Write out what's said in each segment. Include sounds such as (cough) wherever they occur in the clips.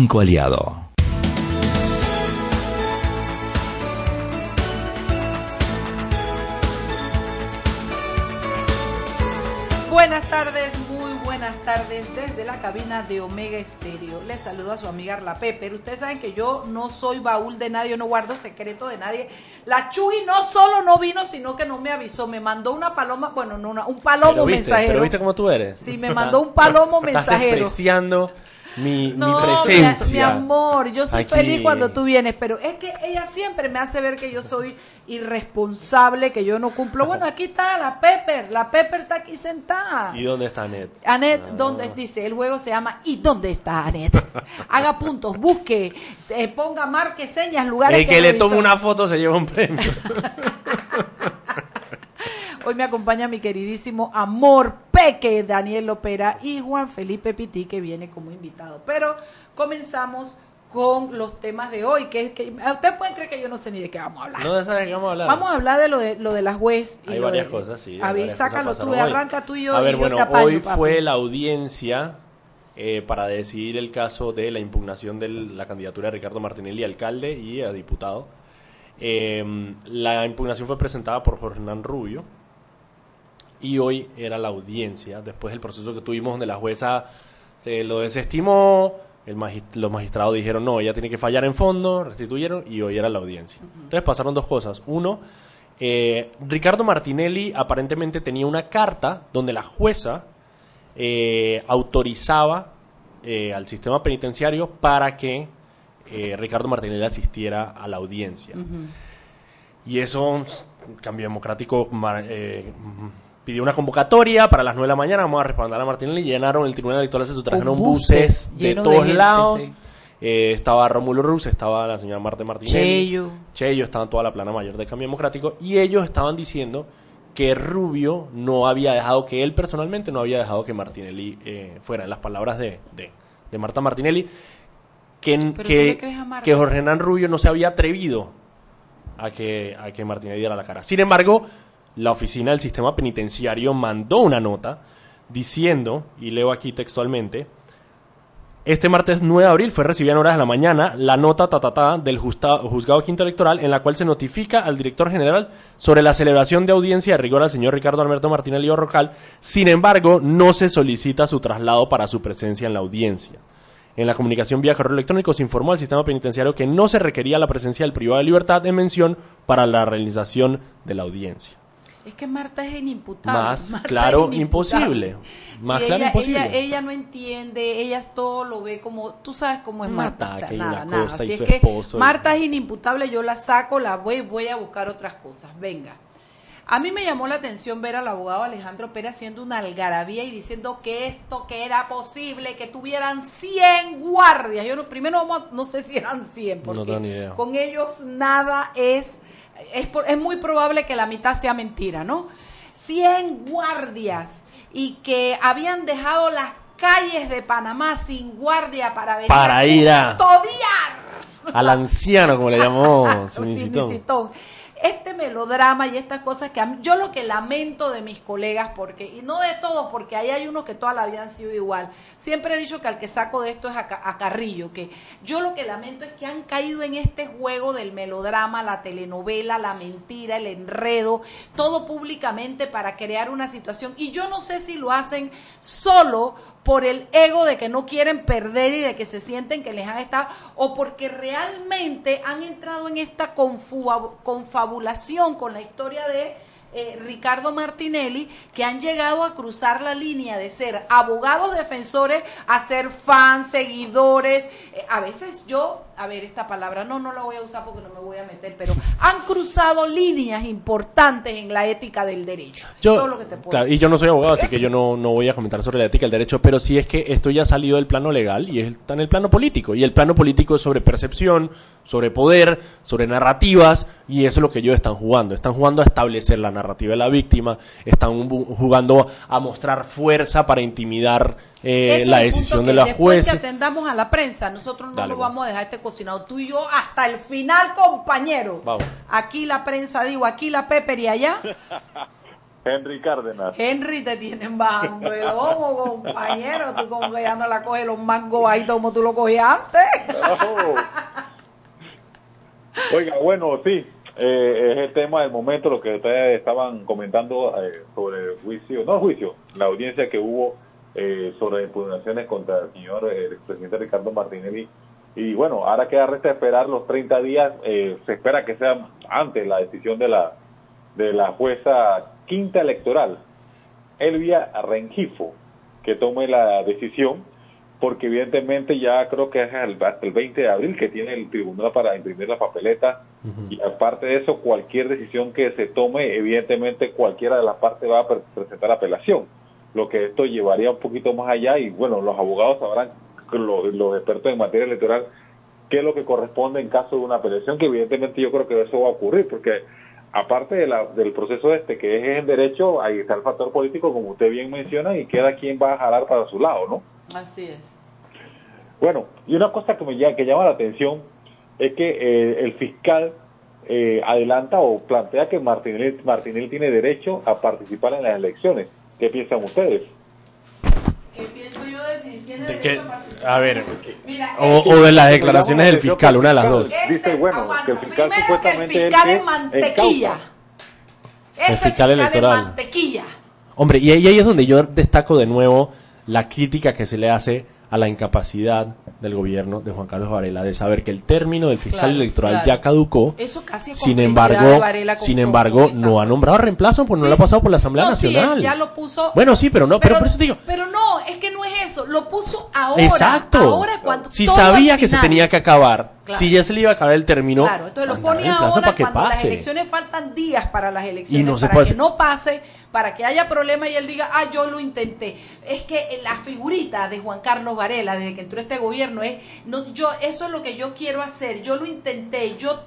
Banco Aliado. Buenas tardes, muy buenas tardes desde la cabina de Omega Estéreo. Les saludo a su amiga La Pero Ustedes saben que yo no soy baúl de nadie, yo no guardo secreto de nadie. La Chuy no solo no vino, sino que no me avisó. Me mandó una paloma, bueno, no, una, un palomo Pero viste, mensajero. Pero viste cómo tú eres. Sí, me mandó un palomo (laughs) Estás mensajero. despreciando mi, No, mi- presencia. Mi, amor, yo soy Aquí. feliz cuando tú vienes, pero es que ella siempre me hace ver que yo soy irresponsable, que yo no cumplo. Bueno, aquí está la Pepper, la Pepper está aquí sentada. ¿Y dónde está Ned? Anet, Ah. ¿dónde dice? El juego se llama ¿Y dónde está Anet? (laughs) Haga puntos, busque, eh, ponga, marque señas, lugares El que le revisó. tome una foto se lleva un premio. (laughs) Hoy me acompaña mi queridísimo amor Peque, Daniel Opera y Juan Felipe Pití, que viene como invitado. Pero comenzamos con los temas de hoy, que es que ustedes pueden creer que yo no sé ni de qué vamos a hablar. ¿No sabes de qué vamos a hablar? Vamos a hablar de lo de lo de las juez. y Hay varias de- cosas, sí. A ver, sácalo tú, arranca tú y yo. A ver, yo bueno, apaño, hoy papi. fue la audiencia eh, para decidir el caso de la impugnación de la candidatura de Ricardo Martinelli alcalde y a diputado. Eh, la impugnación fue presentada por Jorge Hernán Rubio y hoy era la audiencia, después del proceso que tuvimos donde la jueza se lo desestimó, el los magistrados dijeron no, ella tiene que fallar en fondo, restituyeron y hoy era la audiencia. Entonces pasaron dos cosas. Uno, eh, Ricardo Martinelli aparentemente tenía una carta donde la jueza eh, autorizaba eh, al sistema penitenciario para que eh, Ricardo Martinelli asistiera a la audiencia. Y eso, Cambio Democrático eh, pidió una convocatoria para las 9 de la mañana, vamos a respaldar a Martinelli, llenaron el Tribunal Electoral, se trajeron buses buses de todos gente, lados. sí. Eh, estaba Rómulo Ruz, estaba la señora Marta Martinelli. Cheyo. Cheyo, estaba toda la plana mayor del Cambio Democrático. Y ellos estaban diciendo que Rubio no había dejado, que él personalmente no había dejado que Martinelli eh, fuera, en las palabras de, de, de Marta Martinelli, que, que, que Jorge Hernán Rubio no se había atrevido a que, a que Martinelli diera la cara. Sin embargo, la oficina del sistema penitenciario mandó una nota diciendo, y leo aquí textualmente, este martes 9 de abril fue recibida en horas de la mañana la nota tatatá del justa- juzgado quinto electoral en la cual se notifica al director general sobre la celebración de audiencia de rigor al señor Ricardo Alberto Martinelli Orrocal. Sin embargo, no se solicita su traslado para su presencia en la audiencia. En la comunicación vía correo electrónico se informó al sistema penitenciario que no se requería la presencia del privado de libertad en mención para la realización de la audiencia. Es que Marta es inimputable. Más Marta claro, imposible. Más Sí, claro, ella, imposible. Ella, ella no entiende, ella todo lo ve como, tú sabes cómo es Marta. o sea, ataque y nada, nada. cosa, Así es que esposo Marta es inimputable, yo la saco, la voy, voy a buscar otras cosas. Venga. A mí me llamó la atención ver al abogado Alejandro Pérez haciendo una algarabía y diciendo que esto, que era posible, que tuvieran 100 guardias. Yo no, primero vamos no sé si eran 100, porque con ellos nada es, es, por- es muy probable que la mitad sea mentira, ¿no? 100 guardias y que habían dejado las calles de Panamá sin guardia para venir Para a ir a- custodiar Al anciano, como le llamó. (laughs) Este melodrama y estas cosas que a yo lo que lamento de mis colegas, porque, y no de todos, porque ahí hay unos que toda la vida han sido igual. Siempre he dicho que al que saco de esto es a, Ca- a Carrillo, que yo lo que lamento es que han caído en este juego del melodrama, la telenovela, la mentira, el enredo, todo públicamente para crear una situación. Y yo no sé si lo hacen solo por el ego de que no quieren perder y de que se sienten que les han estado, o porque realmente han entrado en esta confu- con la historia de eh, Ricardo Martinelli, que han llegado a cruzar la línea de ser abogados defensores a ser fans, seguidores. Eh, a veces yo, a ver, esta palabra no, no la voy a usar porque no me voy a meter, pero han cruzado líneas importantes en la ética del derecho. Yo, Todo lo que te puedo claro, decir. y yo no soy abogado, así que yo no, no voy a comentar sobre la ética del derecho, pero sí es que esto ya ha salido del plano legal y está en el plano político. Y el plano político es sobre percepción, sobre poder, sobre narrativas, y eso es lo que ellos están jugando. Están jugando a establecer la narrativa de la víctima, están jugando a mostrar fuerza para intimidar eh, la decisión de la después que jueza. atendamos a la prensa, nosotros no Dale, lo pues. vamos a dejar este cocinado. Tú y yo hasta el final, compañero. Vamos. Aquí la prensa, digo, aquí la Pepper y allá. (laughs) Henry Cárdenas. Henry te tienen bajando el ojo, compañero. Tú como que ya no la coges los mangos bajitos como tú lo cogías antes. Oh. Oiga, bueno, sí, eh, es el tema del momento, lo que ustedes estaban comentando eh, sobre el juicio, no el juicio, la audiencia que hubo eh, sobre impugnaciones contra el señor el expresidente Ricardo Martinelli. Y bueno, ahora queda resta esperar los 30 días, se espera que sea antes la decisión de la, de la jueza quinta electoral, Elvia Rengifo, que tome la decisión porque evidentemente ya creo que es hasta el 20 de abril que tiene el tribunal para imprimir la papeleta. Y aparte de eso cualquier decisión que se tome evidentemente cualquiera de las partes va a presentar apelación lo que esto llevaría un poquito más allá y bueno los abogados sabrán los, los expertos en materia electoral qué es lo que corresponde en caso de una apelación que evidentemente yo creo que eso va a ocurrir porque aparte de la, del proceso este que es en derecho ahí está el factor político como usted bien menciona y queda quien va a jalar para su lado no Así es. Bueno, y una cosa que me llama, que llama la atención es que eh, el fiscal eh, adelanta o plantea que Martinelli, Martinelli tiene derecho a participar en las elecciones. ¿Qué piensan ustedes? ¿Qué pienso yo decir? ¿Tiene derecho a participar? A ver, Mira, o, este- o de las declaraciones del fiscal, una de las dos. este- Dice, bueno, aguanta. que el fiscal Primero supuestamente que el es fiscal es mantequilla. El fiscal es electoral. mantequilla. Hombre, y ahí ahí es donde yo destaco de nuevo la crítica que se le hace a la incapacidad del gobierno de Juan Carlos Varela de saber que el término del fiscal Claro, electoral claro. ya caducó. Eso casi Sin embargo, sin embargo, no ha nombrado reemplazo porque no lo ha pasado por la Asamblea No, sí, Nacional. ya lo puso. Bueno, sí, pero no, pero, por eso te digo, Pero no, es que no es eso. Lo puso ahora. exacto. Ahora cuando. si sabía que se tenía que acabar, Claro. si ya se le iba a acabar el término, Claro, entonces lo pone ahora para que cuando las pase. elecciones faltan días para las elecciones, Y no se para puede que hacer. no pase, para que haya problema y él diga, ah, yo lo intenté. Es que la figurita de Juan Carlos Varela, desde que entró este gobierno, es, no, yo, eso es lo que yo quiero hacer, yo lo intenté, yo,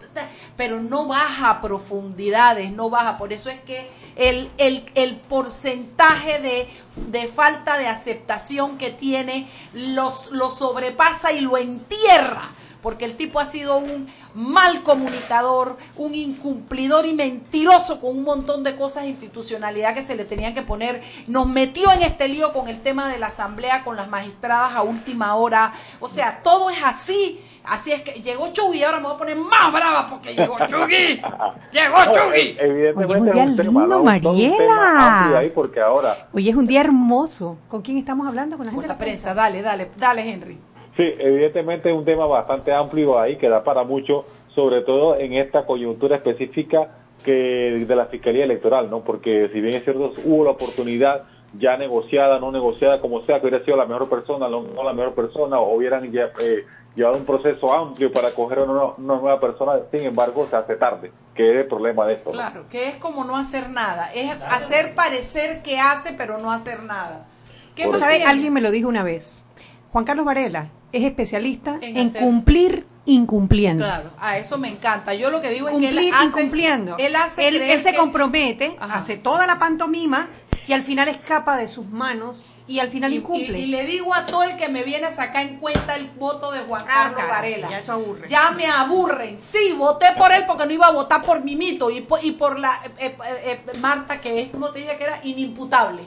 pero no baja a profundidades, no baja, por eso es que el, el, el porcentaje de, de falta de aceptación que tiene los, lo sobrepasa y lo entierra porque el tipo ha sido un mal comunicador, un incumplidor y mentiroso con un montón de cosas de institucionalidad que se le tenían que poner. Nos metió en este lío con el tema de la asamblea, con las magistradas a última hora. O sea, todo es así. Así es que llegó Chugui y ahora me voy a poner más brava porque llegó Chugui. (laughs) Llegó Chugui. Evidentemente Oye, un es día un lindo, Mariela. ahí porque ahora Hoy es un día hermoso. ¿Con quién estamos hablando? Con la gente Con de la prensa, dale, dale, dale, Henry. Sí, evidentemente es un tema bastante amplio ahí que da para mucho, sobre todo en esta coyuntura específica que de la Fiscalía Electoral, ¿no? Porque si bien es cierto, hubo la oportunidad ya negociada, no negociada, como sea, que hubiera sido la mejor persona, no, no la mejor persona, o hubieran ya, eh, llevado un proceso amplio para coger a una, una nueva persona, sin embargo, se hace tarde, que es el problema de esto. ¿no? Claro, que es como no hacer nada. Es hacer parecer que hace, pero no hacer nada. ¿Qué. Alguien me lo dijo una vez. Juan Carlos Varela es especialista En cumplir incumpliendo. Claro, a eso me encanta. Yo lo que digo es que él hace, incumpliendo. Él hace él, se que- compromete, Ajá. hace toda la pantomima y al final escapa de sus manos y al final y, incumple. y- y le digo a todo el que me viene a sacar en cuenta el voto de Juan Ah, Carlos Varela. ya eso aburre. Ya me aburren. Sí, voté por él porque no iba a votar por Mimito y por, y por la eh, eh, eh, Marta, que es como te dije que era inimputable.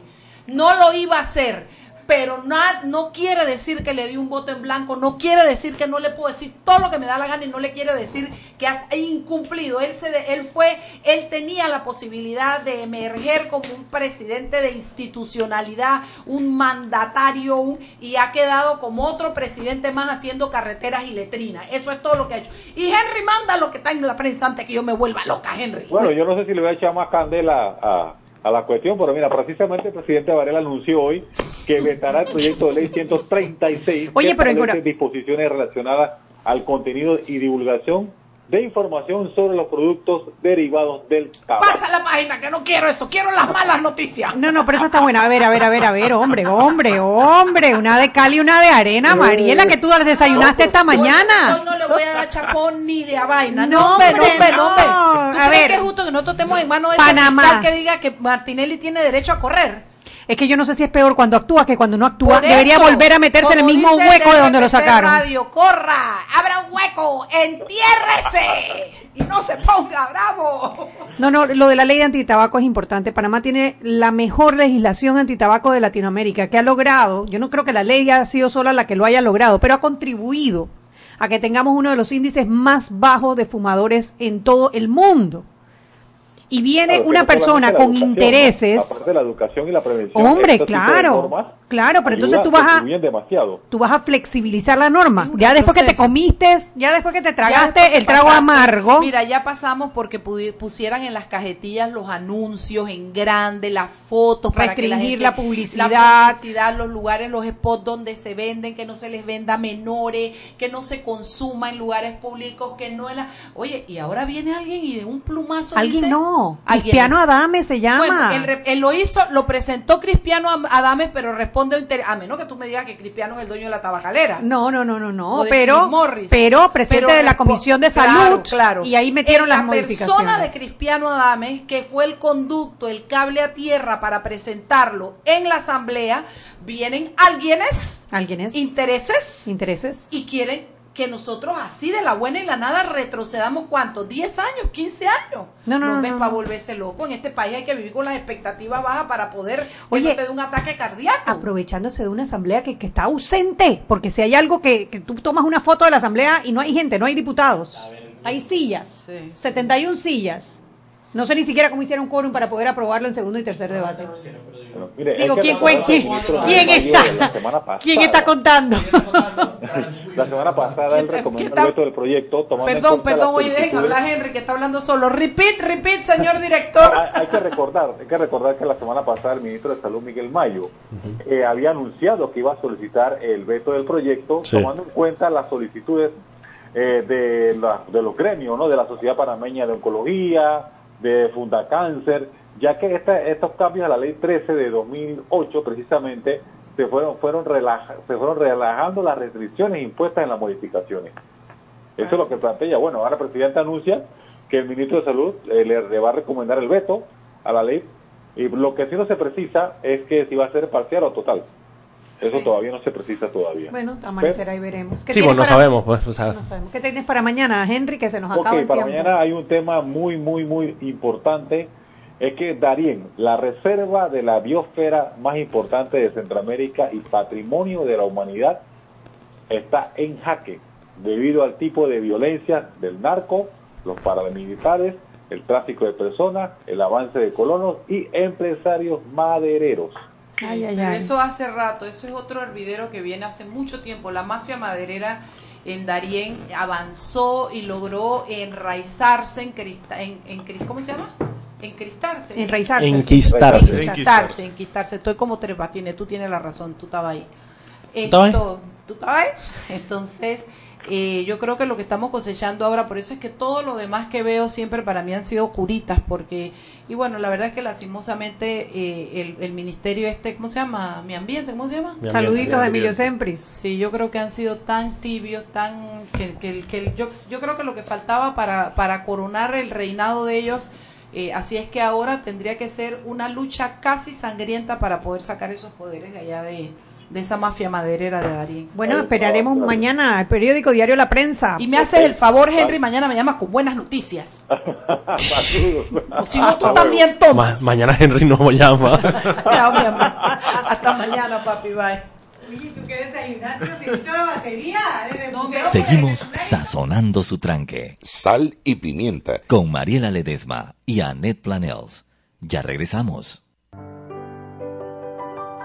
No lo iba a hacer. Pero na- no quiere decir que le di un voto en blanco, no quiere decir que no le puedo decir todo lo que me da la gana y no le quiere decir que has incumplido. Él, se él fue, él tenía la posibilidad de emerger como un presidente de institucionalidad, un mandatario, y ha quedado como otro presidente más haciendo carreteras y letrinas. Eso es todo lo que ha hecho. Y Henry manda lo que está en la prensa antes que yo me vuelva loca, Henry. Bueno, yo no sé si le voy a echar más candela a, a la cuestión, pero mira, precisamente el presidente Varela anunció hoy que vetará el proyecto de ley 136 Oye, que pero disposiciones relacionadas al contenido y divulgación de información sobre los productos derivados del tabaco. Pasa la página, que no quiero eso, quiero las malas noticias. No, no, pero esa está buena. A ver, a ver, a ver, a ver, hombre, hombre, hombre. Una de cal y una de arena, Mariela, que tú desayunaste esta Hoy- mañana. hoy no le voy a dar chapón ni de a vaina. No, No, hombre, no, hombre, no, hombre. no. ¿Tú A crees ver. que es justo que nosotros estemos en manos de Panamá. que diga que Martinelli tiene derecho a correr? Es que yo no sé si es peor cuando actúa que cuando no actúa. Debería volver a meterse en el mismo hueco de donde lo sacaron. Radio, corra, abra un hueco, entiérrese y no se ponga bravo. No, no, lo de la ley de antitabaco es importante. Panamá tiene la mejor legislación antitabaco de Latinoamérica, que ha logrado, yo no creo que la ley haya sido sola la que lo haya logrado, pero ha contribuido a que tengamos uno de los índices más bajos de fumadores en todo el mundo. Y viene una persona con intereses. Aparte de la educación y la prevención. Hombre, este claro, claro, pero entonces tú vas a- demasiado. Tú vas a flexibilizar la norma. Ya después que te comiste, ya después que te tragaste que el trago pasaste- amargo. Mira, ya pasamos porque pusieran en las cajetillas los anuncios en grande, las fotos para que la, Restringir gente- la publicidad. la publicidad, los lugares, los spots donde se venden, que no se les venda a menores, que no se consuma en lugares públicos, que no en la... Oye, y ahora viene alguien y de un plumazo Alguien dice- no. Alguien Cristiano es- Adame se llama. Bueno, él, lo hizo, lo presentó Cristiano Am- Adames, pero a menos que tú me digas que Cristiano es el dueño de la tabacalera. No, no, no, no, no, pero, Morris. pero presidente Pero de la Comisión de claro, Salud claro. y ahí metieron En las la modificaciones. persona de Cristiano Adames, que fue el conducto, el cable a tierra para presentarlo en la asamblea, vienen alguienes, ¿Alguien es? intereses, intereses. y quieren que nosotros así de la buena y la nada retrocedamos cuánto, 10 años, 15 años. No, no, no, ves no, para volverse loco. En este país hay que vivir con las expectativas bajas para poder Oye, dé un ataque cardíaco. Aprovechándose de una asamblea que, que está ausente, porque si hay algo que, que tú tomas una foto de la asamblea y no hay gente, no hay diputados, hay sillas, Sí. 71 sillas. No sé ni siquiera cómo hicieron quórum para poder aprobarlo en segundo y tercer debate. Mire, Digo, ¿quién, quién, está? pasada, ¿Quién está contando? (laughs) La semana pasada él ¿Quién- recomendó el veto del proyecto. tomando en Perdón, cuenta perdón, las oye, dejen solicitudes. hablar Henry, que está hablando solo. Repeat, repeat, señor director. Hay, hay que recordar, hay que recordar que la semana pasada el ministro de Salud Miguel Mayo eh, había anunciado que iba a solicitar el veto del proyecto, Sí. tomando en cuenta las solicitudes eh, de, la- de los gremios, ¿no? de la Sociedad Panameña de Oncología, de Fundacáncer, ya que esta- estos cambios a la ley 13 de 2008 precisamente se fueron fueron relaja- se fueron relajando las restricciones impuestas en las modificaciones. Eso es lo que plantea. Bueno, ahora el presidente anuncia que el ministro de Salud eh, le, le va a recomendar el veto a la ley y lo que sí no se precisa es que si va a ser parcial o total. Eso todavía no se precisa todavía. Bueno, amanecerá y veremos. ¿Qué Sí, pues no para- sabemos. Pues, o sea, No sabemos. ¿Qué tienes para mañana, Henry? Que se nos Ok, acaba el para tiempo. mañana hay un tema muy, muy, muy importante. Es que Darién, la reserva de la biosfera más importante de Centroamérica y patrimonio de la humanidad, está en jaque debido al tipo de violencia del narco, los paramilitares, el tráfico de personas, el avance de colonos y empresarios madereros. Ay, ay, Pero ay. eso hace rato, eso es otro hervidero que viene hace mucho tiempo. La mafia maderera en Darién avanzó y logró enraizarse en, crista, en, en ¿cómo se llama? Encristarse. Enraizarse. enquistarse. Enquistarse, enquistarse. Estoy como tres patines, tú tienes la razón, tú estabas ahí. estabas ahí? Esto- ¿Tú estabas ahí? (laughs) Entonces, eh, yo creo que lo que estamos cosechando ahora, por eso es que todo lo demás que veo siempre para mí han sido curitas, porque, y bueno, la verdad es que lastimosamente eh, el, el ministerio este, ¿cómo se llama? Mi ambiente, ¿cómo se llama? Mi. Saluditos de Emilio. Sempris. Sí, yo creo que han sido tan tibios, tan que, que, que yo, yo creo que lo que faltaba para, para coronar el reinado de ellos, eh, así es que ahora tendría que ser una lucha casi sangrienta para poder sacar esos poderes de allá de, de esa mafia maderera de Darín. Bueno, esperaremos mañana el periódico Diario La Prensa. Y me haces el favor, Henry, mañana me llamas con buenas noticias. (laughs) O si no, tú también ma- tomas. mañana Henry no llama. (laughs) Chao, mi amor. Hasta mañana, papi, bye. Oye, ¿tú qué desayunaste? ¿Necesito de batería? Seguimos sazonando su tranque Sal y pimienta. con Mariela Ledesma y Annette Planels. Ya regresamos.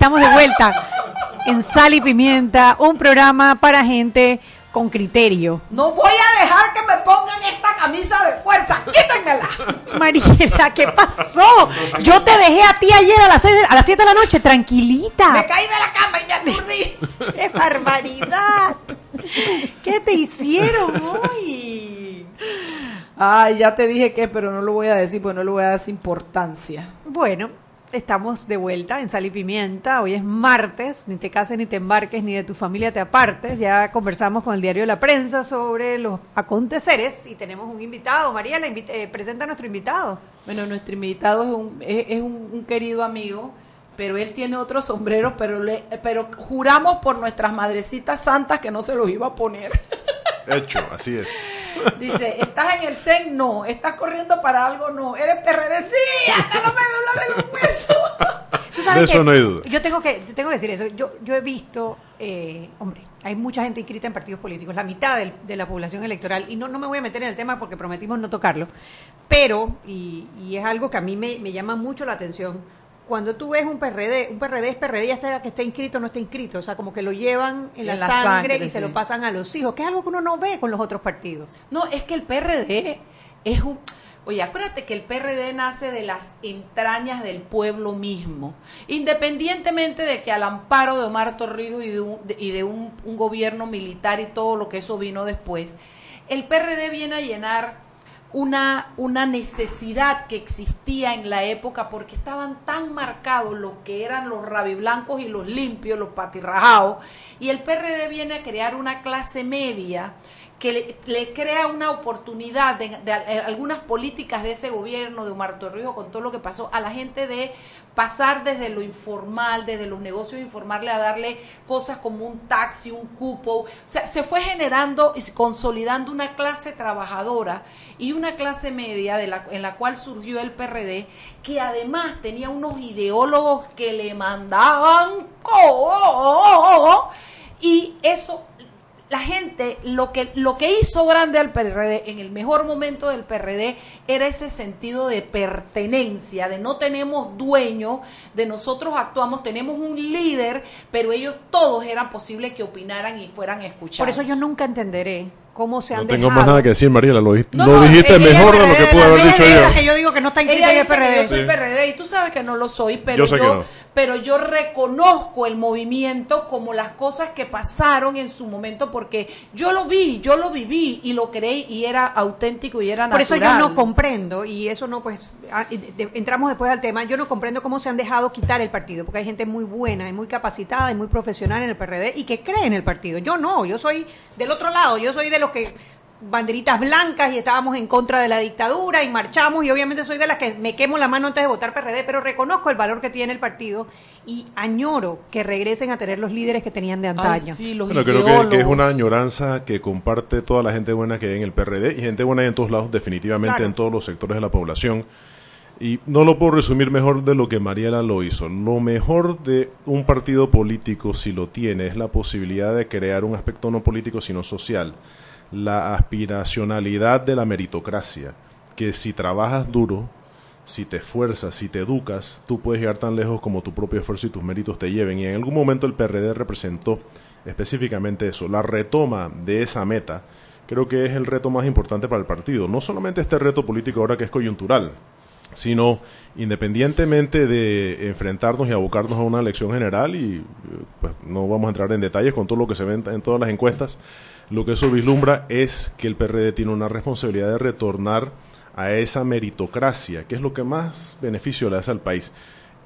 Estamos de vuelta en Sal y Pimienta, un programa para gente con criterio. No voy a dejar que me pongan esta camisa de fuerza. Quítenmela. Mariela, ¿qué pasó? Yo te dejé a ti ayer a las, seis de- a las 7 de la noche, tranquilita. Me caí de la cama y me aturdí. (laughs) ¡Qué barbaridad! ¿Qué te hicieron hoy? Ay, ya te dije que, pero no lo voy a decir porque no le voy a dar esa importancia. Bueno, estamos de vuelta en Sal y Pimienta. Hoy es martes, ni te cases, ni te embarques, ni de tu familia te apartes. Ya conversamos con el diario la prensa sobre los aconteceres y tenemos un invitado. Mariela, invi- eh, presenta a nuestro invitado. Bueno, nuestro invitado es un, es, es un querido amigo, pero él tiene otros sombreros, pero, le, pero juramos por nuestras madrecitas santas que no se los iba a poner. (laughs) Hecho, así es. Dice, ¿estás en el CEN? No. ¿Estás corriendo para algo? No. ¿Eres PRD? Sí, hasta la médula de los huesos. (laughs) Tú sabes De eso que no hay duda. Yo tengo que, yo tengo que decir eso. Yo, yo he visto, eh, hombre, hay mucha gente inscrita en partidos políticos, la mitad del- de la población electoral, y no, no me voy a meter en el tema porque prometimos no tocarlo, pero, y, y es algo que a mí me, me llama mucho la atención, cuando tú ves un PRD, un PRD es PRD ya está que esté inscrito o no está inscrito, o sea, como que lo llevan en la, En la sangre, sangre, y se lo pasan a los hijos, que es algo que uno no ve con los otros partidos. No, es que el PRD es un... Oye, acuérdate que el PRD nace de las entrañas del pueblo mismo, independientemente de que al amparo de Omar Torrijos y de, un, de- y de un, un gobierno militar y todo lo que eso vino después, el PRD viene a llenar una, una necesidad que existía en la época porque estaban tan marcados lo que eran los rabiblancos y los limpios, los patirrajados, y el PRD viene a crear una clase media que le, crea una oportunidad de, al- algunas políticas de ese gobierno de Omar Torrijos con todo lo que pasó a la gente de pasar desde lo informal, desde los negocios informales a darle cosas como un taxi, un cupo, o sea, se fue generando y consolidando una clase trabajadora y una clase media en la cual surgió el PRD, que además tenía unos ideólogos que le mandaban co y eso la gente lo que lo que hizo grande al PRD en el mejor momento del PRD era ese sentido de pertenencia, de no tenemos dueño, de nosotros actuamos, tenemos un líder, pero ellos todos eran posible que opinaran y fueran escuchados. Por eso yo nunca entenderé cómo se han No tengo dejado. más nada que decir, Mariela. Lo, No, lo no, dijiste mejor de lo que pude haber dicho ella- yo. que yo digo que no está en PRD. yo soy Sí. PRD y tú sabes que no lo soy, pero Yo yo, no. Pero yo reconozco el movimiento como las cosas que pasaron en su momento porque yo lo vi, yo lo viví y lo creí y era auténtico y era Por natural. eso yo no comprendo, y eso no, pues, ah, entramos después al tema, yo no comprendo cómo se han dejado quitar el partido, porque hay gente muy buena y muy capacitada y muy profesional en el PRD y que cree en el partido. Yo no, yo soy del otro lado, yo soy de los que banderitas blancas y estábamos en contra de la dictadura y marchamos y obviamente soy de las que me quemo la mano antes de votar PRD, pero reconozco el valor que tiene el partido y añoro que regresen a tener los líderes que tenían de antaño. sí, los Bueno, creo que, que es una añoranza que comparte toda la gente buena que hay en el PRD y gente buena hay en todos lados, definitivamente Claro. en todos los sectores de la población. Y no lo puedo resumir mejor de lo que Mariela lo hizo. Lo mejor de un partido político, si lo tiene, es la posibilidad de crear un aspecto no político, sino social. La aspiracionalidad de la meritocracia. Que si trabajas duro, si te esfuerzas, si te educas, tú puedes llegar tan lejos como tu propio esfuerzo y tus méritos te lleven. Y en algún momento el PRD representó específicamente eso, la retoma de esa meta. Creo que es el reto más importante para el partido. No solamente este reto político ahora que es coyuntural, sino independientemente de enfrentarnos y abocarnos a una elección general y pues, no vamos a entrar en detalles con todo lo que se ve en todas las encuestas, lo que eso vislumbra es que el PRD tiene una responsabilidad de retornar a esa meritocracia, que es lo que más beneficio le hace al país.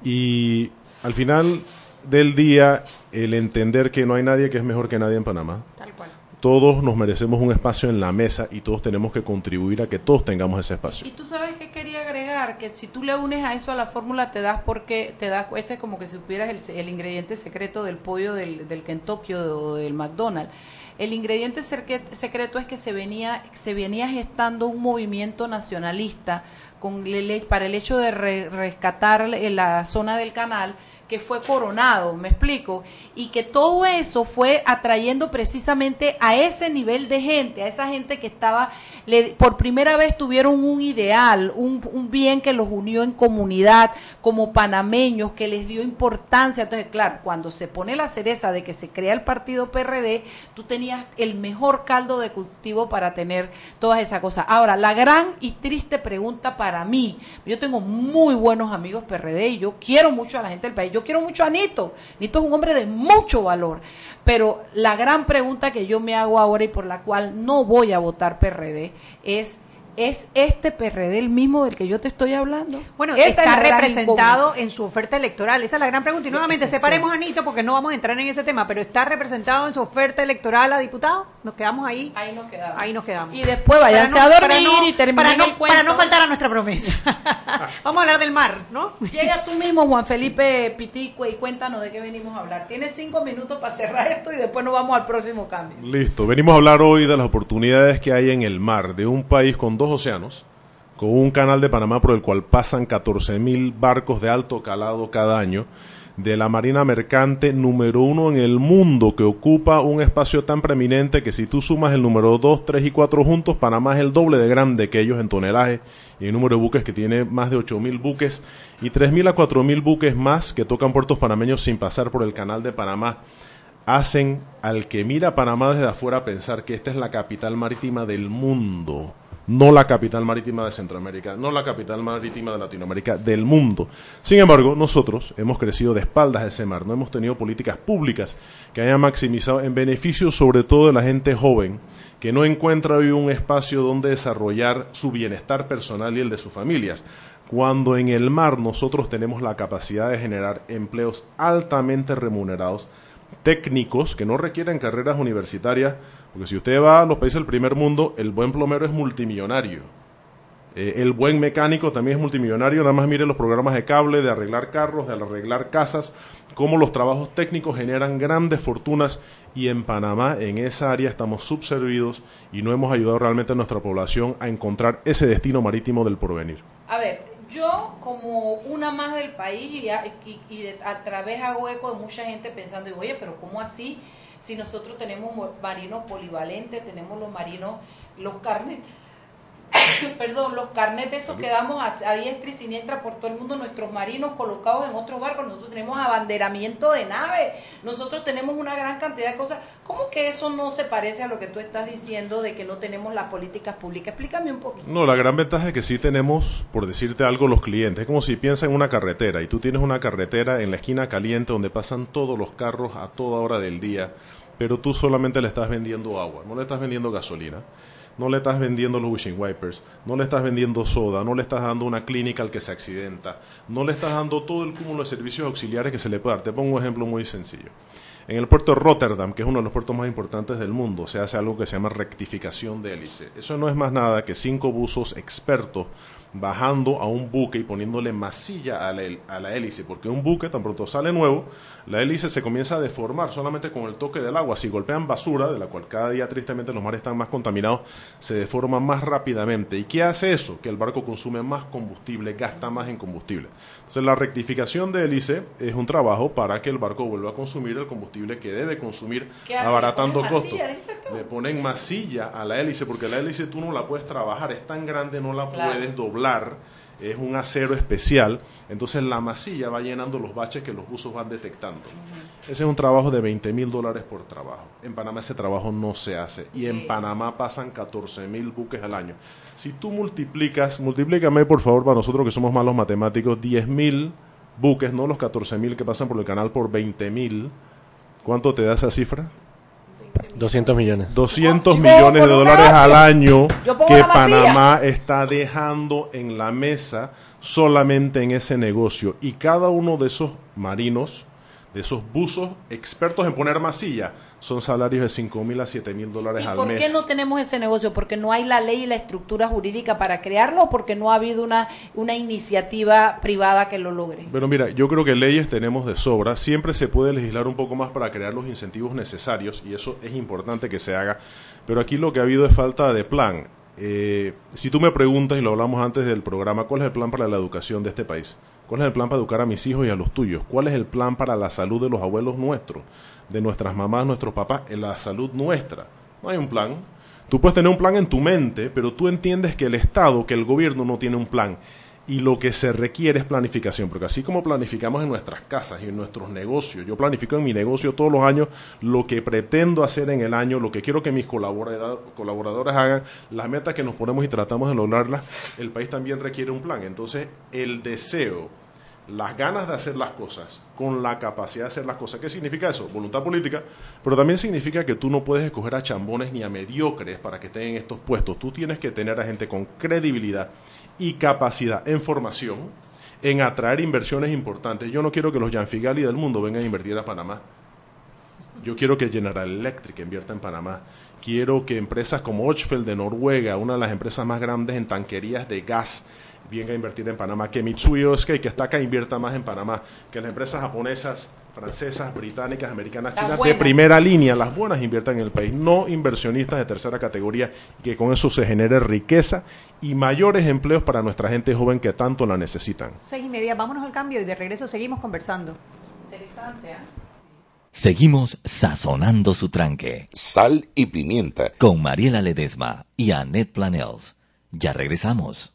Y al final del día, el entender que no hay nadie que es mejor que nadie en Panamá. Tal cual. Todos nos merecemos un espacio en la mesa y todos tenemos que contribuir a que todos tengamos ese espacio. Y tú sabes que quería agregar que si tú le unes a eso a la fórmula te das porque te das este es como que si supieras el, el ingrediente secreto del pollo del, del Kentucky o del McDonald's. El ingrediente secreto es que se venía se venía gestando un movimiento nacionalista con para el hecho de re- rescatar la zona del canal que fue coronado, me explico, y que todo eso fue atrayendo precisamente a ese nivel de gente, a esa gente que estaba, le- por primera vez tuvieron un ideal, un, un bien que los unió en comunidad, como panameños, que les dio importancia. Entonces, claro, cuando se pone la cereza de que se crea el partido PRD, tú tenías el mejor caldo de cultivo para tener todas esas cosas. Ahora, la gran y triste pregunta para mí, yo tengo muy buenos amigos PRD y yo quiero mucho a la gente del país, yo quiero mucho a Nito, Nito es un hombre de mucho valor, pero la gran pregunta que yo me hago ahora y por la cual no voy a votar PRD es... ¿Es este PRD el mismo del que yo te estoy hablando? Bueno, Esa está representado en su oferta electoral. Esa es la gran pregunta. Y nuevamente, separemos a Nito porque no vamos a entrar en ese tema, pero está representado en su oferta electoral a diputado. Nos quedamos ahí. Ahí nos quedamos. Ahí nos quedamos. Y después váyanse Para no- a para dormir no- y terminen para no, el cuento. para no faltar a nuestra promesa. (laughs) vamos a hablar del mar, ¿no? Llega tú mismo, Juan Felipe Piticue, y cuéntanos de qué venimos a hablar. Tienes cinco minutos para cerrar esto y después nos vamos al próximo cambio. Listo, venimos a hablar hoy de las oportunidades que hay en el mar, de un país con dos océanos, con un canal de Panamá por el cual pasan 14.000 barcos de alto calado cada año, de la marina mercante número uno en el mundo, que ocupa un espacio tan preeminente que si tú sumas el número 2, 3 y 4 juntos, Panamá es el doble de grande que ellos en tonelaje y el número de buques que tiene más de 8.000 buques y 3.000 a 4.000 buques más que tocan puertos panameños sin pasar por el canal de Panamá. Hacen al que mira Panamá desde afuera pensar que esta es la capital marítima del mundo, no la capital marítima de Centroamérica, no la capital marítima de Latinoamérica, del mundo. Sin embargo, nosotros hemos crecido de espaldas a ese mar, no hemos tenido políticas públicas que hayan maximizado en beneficio sobre todo de la gente joven que no encuentra hoy un espacio donde desarrollar su bienestar personal y el de sus familias. Cuando en el mar nosotros tenemos la capacidad de generar empleos altamente remunerados, técnicos que no requieren carreras universitarias, porque si usted va a los países del primer mundo, el buen plomero es multimillonario. Eh, el buen mecánico también es multimillonario, nada más mire los programas de cable, de arreglar carros, de arreglar casas, cómo los trabajos técnicos generan grandes fortunas y en Panamá, en esa área, estamos subservidos y no hemos ayudado realmente a nuestra población a encontrar ese destino marítimo del porvenir. A ver, yo como una más del país y, a, y- y a través hago eco de mucha gente pensando, digo, oye, pero ¿cómo así? Si nosotros tenemos mo- marinos polivalentes, tenemos los marinos, los carnes, (coughs) perdón, los carnetes esos que damos a, a, diestra y siniestra por todo el mundo, nuestros marinos colocados en otros barcos, nosotros tenemos abanderamiento de nave, nosotros tenemos una gran cantidad de cosas. ¿Cómo que eso no se parece a lo que tú estás diciendo de que no tenemos las políticas públicas? Explícame un poquito. No, la gran ventaja es que sí tenemos, por decirte algo, los clientes. Es como si piensas en una carretera y tú tienes una carretera en la esquina caliente donde pasan todos los carros a toda hora del día, pero tú solamente le estás vendiendo agua, no le estás vendiendo gasolina no le estás vendiendo los wishing wipers, no le estás vendiendo soda, no le estás dando una clínica al que se accidenta, no le estás dando todo el cúmulo de servicios auxiliares que se le puede dar. Te pongo un ejemplo muy sencillo. En el puerto de Rotterdam, que es uno de los puertos más importantes del mundo, se hace algo que se llama rectificación de hélice. Eso no es más nada que cinco buzos expertos bajando a un buque y poniéndole masilla a la, a la, hélice, porque un buque tan pronto sale nuevo, la hélice se comienza a deformar solamente con el toque del agua. Si golpean basura, de la cual cada día tristemente los mares están más contaminados, se deforma más rápidamente. ¿Y qué hace eso? Que el barco consume más combustible, gasta más en combustible. Entonces la rectificación de hélice es un trabajo para que el barco vuelva a consumir el combustible que debe consumir, abaratando costos. Le ponen masilla a la hélice, porque la hélice tú no la puedes trabajar, es tan grande, no la puedes doblar es un acero especial, entonces la masilla va llenando los baches que los buzos van detectando. Ese es un trabajo de 20 mil dólares por trabajo. En Panamá ese trabajo no se hace y en Panamá pasan 14 mil buques al año. Si tú multiplicas, multiplícame por favor para nosotros que somos malos matemáticos, 10 mil buques, no los 14 mil que pasan por el canal por 20 mil, ¿cuánto te da esa cifra? 200 millones. 200 millones de dólares al año que Panamá está dejando en la mesa solamente en ese negocio. Y cada uno de esos marinos, de esos buzos expertos en poner masilla, son salarios de 5 mil a 7 mil dólares al mes. ¿Por qué no tenemos ese negocio? ¿Porque no hay la ley y la estructura jurídica para crearlo o porque no ha habido una, una iniciativa privada que lo logre? Pero mira, yo creo que leyes tenemos de sobra. Siempre se puede legislar un poco más para crear los incentivos necesarios y eso es importante que se haga. Pero aquí lo que ha habido es falta de plan. Eh, si tú me preguntas, y lo hablamos antes del programa, ¿cuál es el plan para la educación de este país? ¿Cuál es el plan para educar a mis hijos y a los tuyos? ¿Cuál es el plan para la salud de los abuelos nuestros? De nuestras mamás, nuestros papás, en la salud nuestra. No hay un plan. Tú puedes tener un plan en tu mente, pero tú entiendes que el Estado, que el gobierno no tiene un plan. Y lo que se requiere es planificación, porque así como planificamos en nuestras casas y en nuestros negocios, yo planifico en mi negocio todos los años lo que pretendo hacer en el año, lo que quiero que mis colaboradores hagan, las metas que nos ponemos y tratamos de lograrlas, el país también requiere un plan. Entonces, el deseo, las ganas de hacer las cosas con la capacidad de hacer las cosas. ¿Qué significa eso? Voluntad política, pero también significa que tú no puedes escoger a chambones ni a mediocres para que estén en estos puestos. Tú tienes que tener a gente con credibilidad y capacidad en formación, en atraer inversiones importantes. Yo no quiero que los Yanfigali del mundo vengan a invertir a Panamá. Yo quiero que General Electric invierta en Panamá. Quiero que empresas como Ochfeld de Noruega, una de las empresas más grandes en tanquerías de gas, venga a invertir en Panamá, que Mitsui que está acá, invierta más en Panamá, que las empresas japonesas, francesas, británicas, americanas, chinas de primera línea, las buenas inviertan en el país, no inversionistas de tercera categoría, que con eso se genere riqueza y mayores empleos para nuestra gente joven que tanto la necesitan. Seis y media, vámonos al cambio y de regreso seguimos conversando. Interesante, ¿eh? Seguimos sazonando su tranque. Sal y pimienta. Con Mariela Ledesma y Annette Planels. Ya regresamos.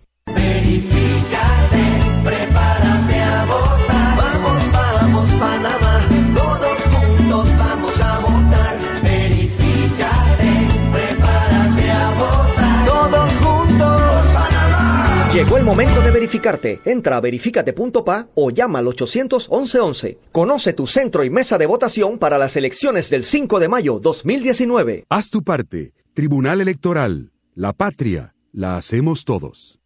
Verifícate, prepárate a votar. Vamos, vamos, Panamá, todos juntos vamos a votar. Verifícate, prepárate a votar. Todos juntos, Panamá. Llegó el momento de verificarte. Entra a verificate.pa o llama al 800 1111. Conoce tu centro y mesa de votación para las elecciones del 5 de mayo 2019. Haz tu parte. Tribunal Electoral. La patria. La hacemos todos.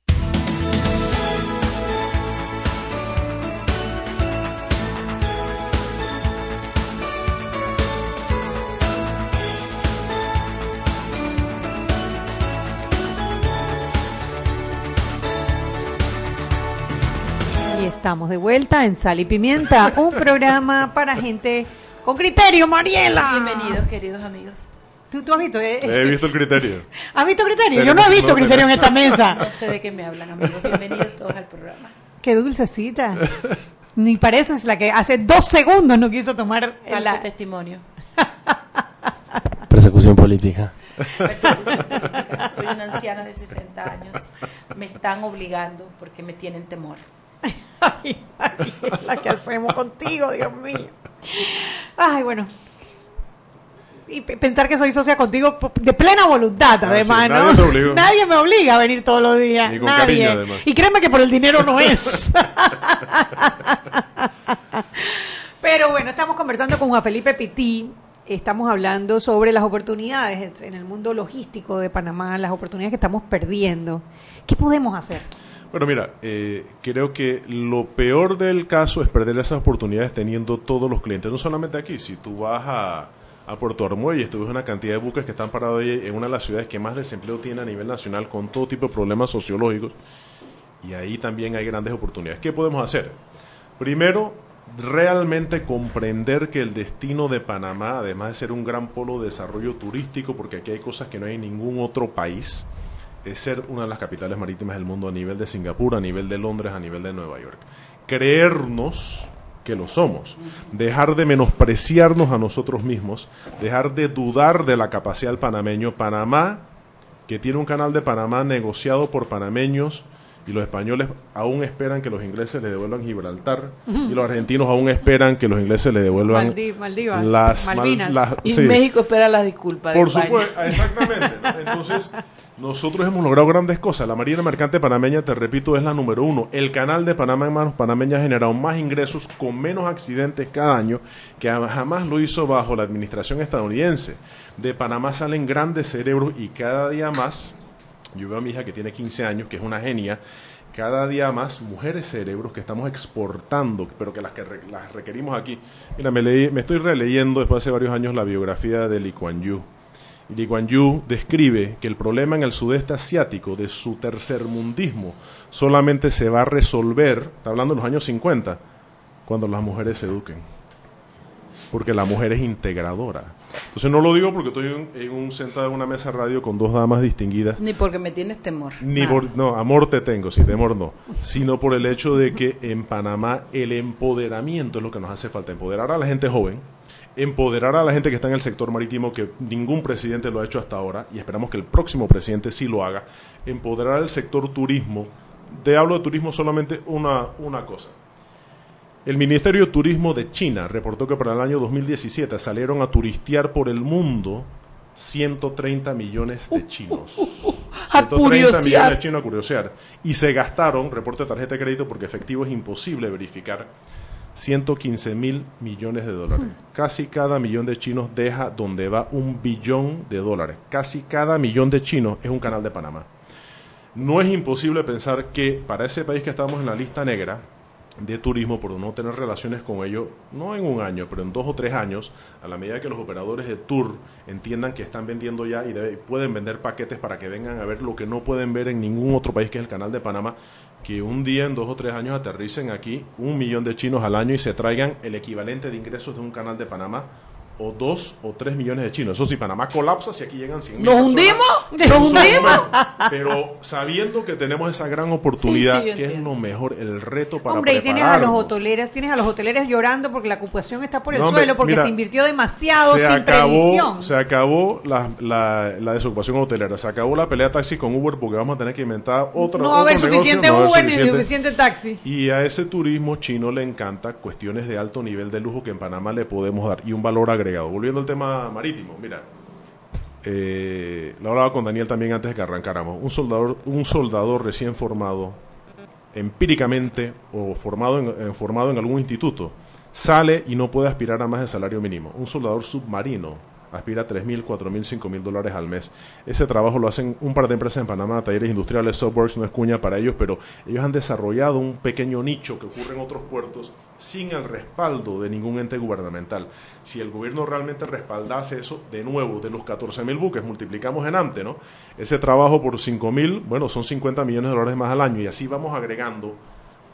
Estamos de vuelta en Sal y Pimienta, un programa para gente con criterio, Mariela. Bienvenidos, queridos amigos. ¿Tú, tú has visto? eh? He visto el criterio. (laughs) ¿Has visto criterio? Pero Yo no he visto criterio en esta (laughs) mesa. No sé de qué me hablan, amigos. Bienvenidos todos al programa. Qué dulcecita. Ni pareces la que hace dos segundos no quiso tomar Falso la... testimonio. (laughs) Persecución política. Persecución política. Soy una anciana de 60 años. Me están obligando porque me tienen temor. Ay, Mariela, ¿qué hacemos contigo, Dios mío? Ay, bueno. Y pe- pensar que soy socia contigo de plena voluntad, Ah, además, sí, ¿no? nadie te. Nadie me obliga a venir todos los días. Ni con nadie. cariño. Y créeme que por el dinero no es. (laughs) Pero bueno, estamos conversando con Juan Felipe Pití. Estamos hablando sobre las oportunidades en el mundo logístico de Panamá, las oportunidades que estamos perdiendo. ¿Qué podemos hacer? Bueno, mira, eh, creo que lo peor del caso es perder esas oportunidades teniendo todos los clientes, no solamente aquí, si tú vas a, a Puerto Armuelles, tú ves una cantidad de buques que están parados ahí en una de las ciudades que más desempleo tiene a nivel nacional con todo tipo de problemas sociológicos, y ahí también hay grandes oportunidades. ¿Qué podemos hacer? Primero, realmente comprender que el destino de Panamá, además de ser un gran polo de desarrollo turístico, porque aquí hay cosas que no hay en ningún otro país, es ser una de las capitales marítimas del mundo a nivel de Singapur, a nivel de Londres, a nivel de Nueva York. Creernos que lo somos, dejar de menospreciarnos a nosotros mismos, dejar de dudar de la capacidad del panameño. Panamá, que tiene un canal de Panamá negociado por panameños, y los españoles aún esperan que los ingleses le devuelvan Gibraltar, y los argentinos aún esperan que los ingleses le devuelvan Maldi- Maldivas, las mal- Malvinas. las- Y sí. México espera las disculpas. de Por España. supuesto, exactamente. ¿no? Entonces, nosotros hemos logrado grandes cosas. La Marina Mercante Panameña, te repito, es la número uno. El canal de Panamá en manos panameñas ha generado más ingresos con menos accidentes cada año que jamás lo hizo bajo la administración estadounidense. De Panamá salen grandes cerebros y cada día más, yo veo a mi hija que tiene 15 años, que es una genia, cada día más mujeres cerebros que estamos exportando, pero que las que las requerimos aquí. Mira, me, leí, me estoy releyendo después de hace varios años la biografía de Lee Kuan Yew. Y Lee Kuan Yew describe que el problema en el sudeste asiático de su tercermundismo solamente se va a resolver, está hablando de los años 50, cuando las mujeres se eduquen. Porque la mujer es integradora. Entonces no lo digo porque estoy en, en un sentado en una mesa radio con dos damas distinguidas Ni porque me tienes temor. ni por, no, amor te tengo, sí, temor no. Sino por el hecho de que en Panamá el empoderamiento es lo que nos hace falta. Empoderar a la gente joven, empoderar a la gente que está en el sector marítimo, que ningún presidente lo ha hecho hasta ahora, y esperamos que el próximo presidente sí lo haga. Empoderar el sector turismo, te hablo de turismo solamente una, una cosa. El Ministerio de Turismo de China reportó que para el año 2017 salieron a turistear por el mundo 130 millones de (laughs) chinos. a 130 curiosear. millones de chinos a curiosear. Y se gastaron, reporte de tarjeta de crédito, porque efectivo es imposible verificar, 115 mil millones de dólares. Casi cada millón de chinos deja donde va un billón de dólares. Casi cada millón de chinos es un canal de Panamá. No es imposible pensar que para ese país que estamos en la lista negra de turismo, por no tener relaciones con ellos, no en un año, pero en dos o tres años, a la medida que los operadores de tour entiendan que están vendiendo ya y debe- pueden vender paquetes para que vengan a ver lo que no pueden ver en ningún otro país, que es el canal de Panamá, que un día, en dos o tres años, aterricen aquí un millón de chinos al año y se traigan el equivalente de ingresos de un canal de Panamá o dos o tres millones de chinos. Eso sí, Panamá colapsa si aquí llegan 100 mil ¿Nos hundimos? ¿Nos hundimos? Pero sabiendo que tenemos esa gran oportunidad, Sí, sí, yo que es lo mejor, el reto para Hombre, y tienes a los hoteleros, tienes a los hoteleros llorando porque la ocupación está por el No, suelo, porque mira, se invirtió demasiado se sin acabó, previsión. se acabó la, la, la desocupación hotelera, se acabó la pelea taxi con Uber porque vamos a tener que inventar otra no va a haber suficiente no Uber ni suficiente. suficiente taxi. Y a ese turismo chino le encanta cuestiones de alto nivel de lujo que en Panamá le podemos dar y un valor agregado. Volviendo al tema marítimo, mira, eh, lo hablaba con Daniel también antes de que arrancáramos. Un soldador, un soldador recién formado, empíricamente o formado en, eh, formado en algún instituto, sale y no puede aspirar a más de salario mínimo. Un soldador submarino aspira a 3.000, 4.000, 5.000 dólares al mes. Ese trabajo lo hacen un par de empresas en Panamá, talleres industriales, Softworks, no es cuña para ellos, pero ellos han desarrollado un pequeño nicho que ocurre en otros puertos sin el respaldo de ningún ente gubernamental. Si el gobierno realmente respaldase eso, de nuevo, de los 14.000 buques, multiplicamos en ante, ¿no? Ese trabajo por 5.000, bueno, son 50 millones de dólares más al año y así vamos agregando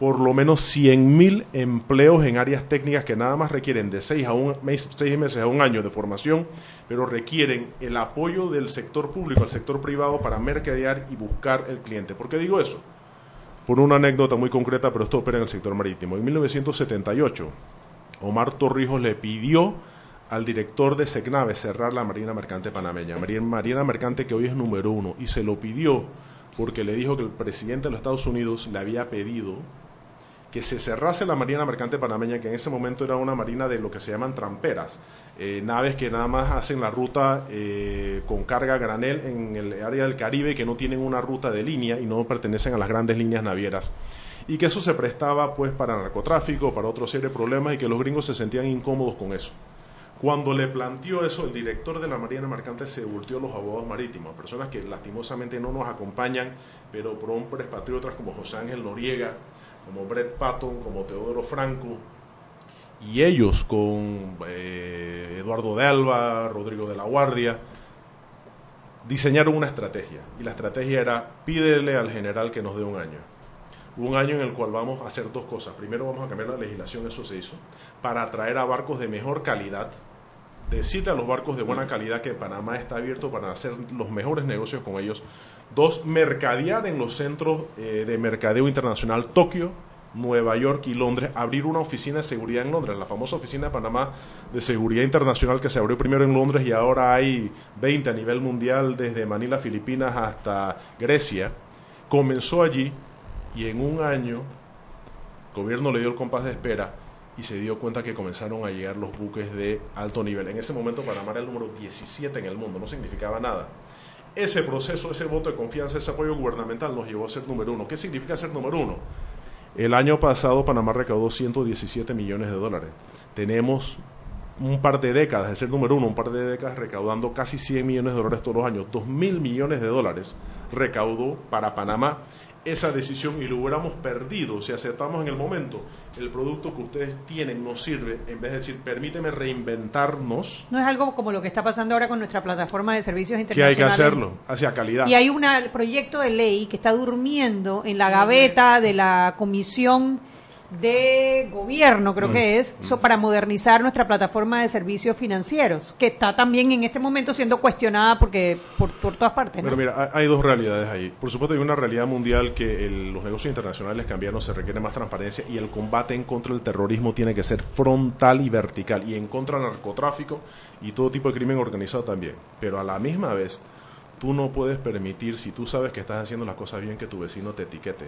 por lo menos 100.000 empleos en áreas técnicas que nada más requieren de 6 a un seis meses a un año de formación, pero requieren el apoyo del sector público al sector privado para mercadear y buscar el cliente. ¿Por qué digo eso? Por una anécdota muy concreta, pero esto opera en el sector marítimo. En 1978, Omar Torrijos le pidió al director de Secnave cerrar la Marina Mercante panameña, Marina Mercante que hoy es número uno, y se lo pidió porque le dijo que el presidente de los Estados Unidos le había pedido que se cerrase la Marina Mercante Panameña, que en ese momento era una marina de lo que se llaman tramperas, eh, naves que nada más hacen la ruta eh, con carga granel en el área del Caribe, que no tienen una ruta de línea y no pertenecen a las grandes líneas navieras. Y que eso se prestaba pues para narcotráfico, para otra serie de problemas y que los gringos se sentían incómodos con eso. Cuando le planteó eso, el director de la Marina Mercante se volteó a los abogados marítimos, personas que lastimosamente no nos acompañan, pero por hombres patriotas como José Ángel Noriega, como Brett Patton, como Teodoro Franco, y ellos con eh, Eduardo de Alba, Rodrigo de la Guardia, diseñaron una estrategia. Y la estrategia era, pídele al general que nos dé un año. Un año en el cual vamos a hacer dos cosas. Primero vamos a cambiar la legislación, eso se hizo, para atraer a barcos de mejor calidad, decirle a los barcos de buena calidad que Panamá está abierto para hacer los mejores negocios con ellos. Dos, mercadear en los centros eh, de mercadeo internacional Tokio, Nueva York y Londres, abrir una oficina de seguridad en Londres, la famosa oficina de Panamá de seguridad internacional que se abrió primero en Londres y ahora hay 20 a nivel mundial desde Manila, Filipinas hasta Grecia. Comenzó allí y en un año el gobierno le dio el compás de espera y se dio cuenta que comenzaron a llegar los buques de alto nivel. En ese momento Panamá era el número 17 en el mundo, no significaba nada. Ese proceso, ese voto de confianza, ese apoyo gubernamental nos llevó a ser número uno. ¿Qué significa ser número uno? El año pasado Panamá recaudó 117 millones de dólares. Tenemos un par de décadas de ser número uno, un par de décadas recaudando casi 100 millones de dólares todos los años. 2 mil millones de dólares recaudó para Panamá esa decisión y lo hubiéramos perdido si aceptamos en el momento el producto que ustedes tienen nos sirve, en vez de decir, permíteme reinventarnos, No es algo como lo que está pasando ahora con nuestra plataforma de servicios que hay internacionales. que hacerlo hacia calidad. Y hay un proyecto de ley que está durmiendo en la gaveta de la Comisión de Gobierno, creo Mm, que es, so- para modernizar nuestra plataforma de servicios financieros, que está también en este momento siendo cuestionada porque por, por todas partes. ¿no? Pero mira, hay- hay dos realidades ahí. Por supuesto, hay una realidad mundial que el- los negocios internacionales cambiaron, se requiere más transparencia y el combate en contra del terrorismo tiene que ser frontal y vertical y en contra del narcotráfico y todo tipo de crimen organizado también. Pero a la misma vez, tú no puedes permitir, si tú sabes que estás haciendo las cosas bien, que tu vecino te etiquete.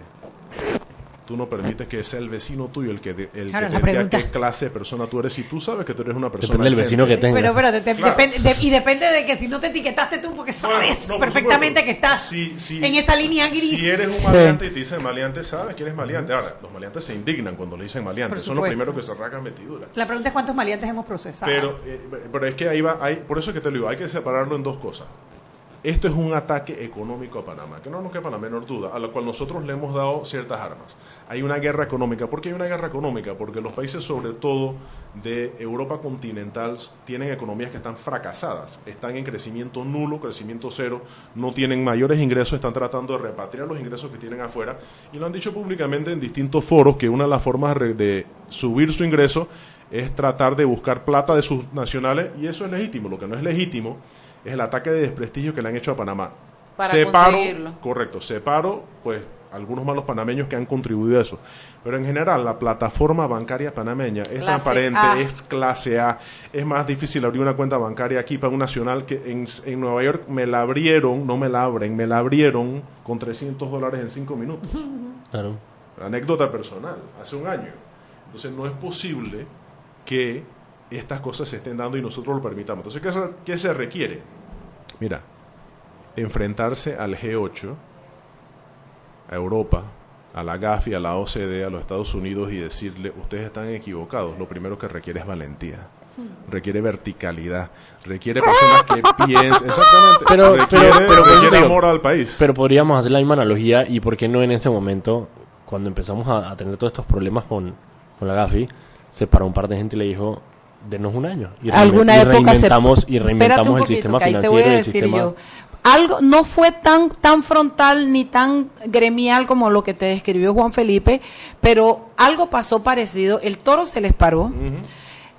Tú no permites que sea el vecino tuyo el que, de- el Claro, que la te diga pregunta. qué clase de persona tú eres. Si tú sabes que tú eres una persona Depende del vecino que tenga. Pero espérate, te- Claro. depende- de- y depende de que si no te etiquetaste tú, porque sabes no, perfectamente que estás Si- si- en esa línea gris. Si eres un maleante y te dicen maleante, sabes que eres maleante. Ahora, los maleantes se indignan cuando le dicen maleante. Son los primeros que se rasgan vestiduras. La pregunta es cuántos maleantes hemos procesado. Pero, eh, pero es que ahí va, hay, por eso es que te lo digo, hay que separarlo en dos cosas. Esto es un ataque económico a Panamá, que no nos quepa la menor duda, a lo cual nosotros le hemos dado ciertas armas. Hay una guerra económica. ¿Por qué hay una guerra económica? Porque los países, sobre todo de Europa continental, tienen economías que están fracasadas, están en crecimiento nulo, crecimiento cero, no tienen mayores ingresos, están tratando de repatriar los ingresos que tienen afuera y lo han dicho públicamente en distintos foros que una de las formas de subir su ingreso es tratar de buscar plata de sus nacionales y eso es legítimo. Lo que no es legítimo es el ataque de desprestigio que le han hecho a Panamá. Para separo, conseguirlo. correcto, separo, pues algunos malos panameños que han contribuido a eso. Pero en general, la plataforma bancaria panameña es Clase transparente, A. es clase A. Es más difícil abrir una cuenta bancaria aquí para un nacional que en, en Nueva York me la abrieron, no me la abren, me la abrieron con 300 dólares en 5 minutos. (laughs) Claro. Anécdota personal, hace un año. Entonces no es posible que estas cosas se estén dando y nosotros lo permitamos. Entonces, ¿qué se, qué se requiere? Mira, enfrentarse al G8, a Europa, a la GAFI, a la OCDE, a los Estados Unidos y decirle, ustedes están equivocados. Lo primero que requiere es valentía. Requiere verticalidad, requiere personas que (laughs) piensen, exactamente, Pero, requiere, pero, pero, requiere digo, amor al país. Pero podríamos hacer la misma analogía y por qué no en ese momento, cuando empezamos a, a tener todos estos problemas con, con la GAFI, se paró un par de gente y le dijo, denos un año. Y, alguna y época se- reinventamos, y Espérate reinventamos un el poquito, sistema te financiero voy a y el sistema... yo. Algo no fue tan tan frontal ni tan gremial como lo que te describió Juan Felipe, pero algo pasó parecido. El toro se les paró.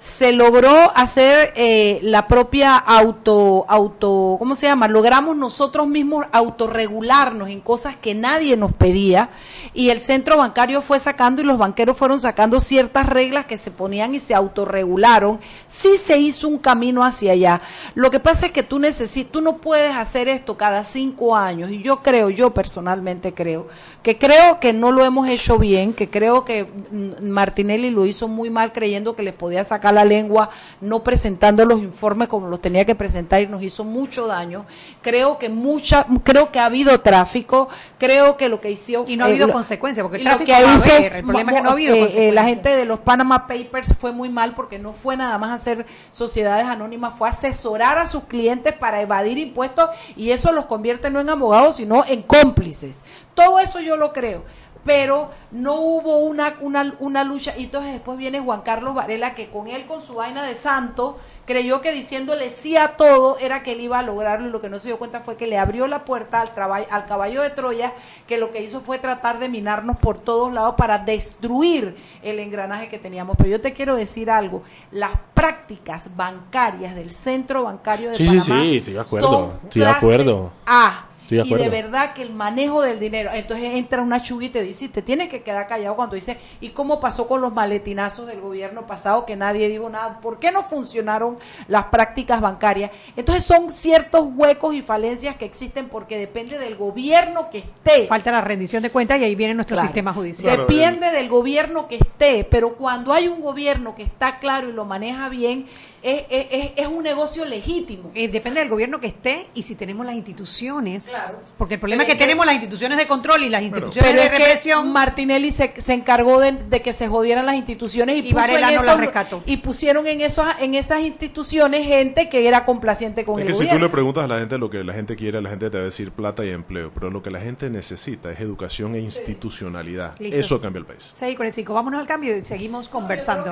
Se logró hacer eh, la propia auto, auto, ¿cómo se llama? Logramos nosotros mismos autorregularnos en cosas que nadie nos pedía y el centro bancario fue sacando y los banqueros fueron sacando ciertas reglas que se ponían y se autorregularon. Sí se hizo un camino hacia allá. Lo que pasa es que tú necesitas, tú no puedes hacer esto cada cinco años y yo creo, yo personalmente creo, que creo que no lo hemos hecho bien, que creo que mm, Martinelli lo hizo muy mal creyendo que les podía sacar la lengua, no presentando los informes como los tenía que presentar y nos hizo mucho daño. Creo que mucha, creo que ha habido tráfico, creo que lo que hizo Y no ha habido lo- consecuencias, porque el lo que va a hizo haber, el problema es que no ha habido eh, eh, la gente de los Panama Papers fue muy mal porque no fue nada más hacer sociedades anónimas, fue asesorar a sus clientes para evadir impuestos y eso los convierte no en abogados, sino en cómplices. Todo eso yo lo creo. Pero no hubo una, una, una lucha. Y entonces después viene Juan Carlos Varela, que con él, con su vaina de santo, creyó que diciéndole sí a todo era que él iba a lograrlo. Y lo que no se dio cuenta fue que le abrió la puerta al, al caballo de Troya, que lo que hizo fue tratar de minarnos por todos lados para destruir el engranaje que teníamos. Pero yo te quiero decir algo: las prácticas bancarias del centro bancario de Sí, sí, Panamá sí, estoy de acuerdo, son estoy de acuerdo. A. Estoy de y de verdad que el manejo del dinero, entonces entra una chugui y te dice, te tienes que quedar callado cuando dice, ¿y cómo pasó con los maletinazos del gobierno pasado que nadie dijo nada? ¿Por qué no funcionaron las prácticas bancarias? Entonces son ciertos huecos y falencias que existen porque depende del gobierno que esté. Falta la rendición de cuentas y ahí viene nuestro Claro. sistema judicial. Depende del gobierno que esté, pero cuando hay un gobierno que está claro y lo maneja bien, es, es- es- un negocio legítimo. Eh, depende del gobierno que esté y si tenemos las instituciones. Porque el problema Pero es que es que- tenemos las instituciones de control y las instituciones Pero de es que represión. Martinelli se, se encargó de, de que se jodieran las instituciones y, Y puso Varela en no esos- las rescató. y pusieron en esos en esas instituciones gente que era complaciente con Es el que si tú gobierno. le preguntas a la gente lo que la gente quiere, la gente te va a decir plata y empleo, pero lo que la gente necesita es educación e institucionalidad. Listo. Eso cambia el país. 6 con el 5. Vámonos al cambio y seguimos conversando.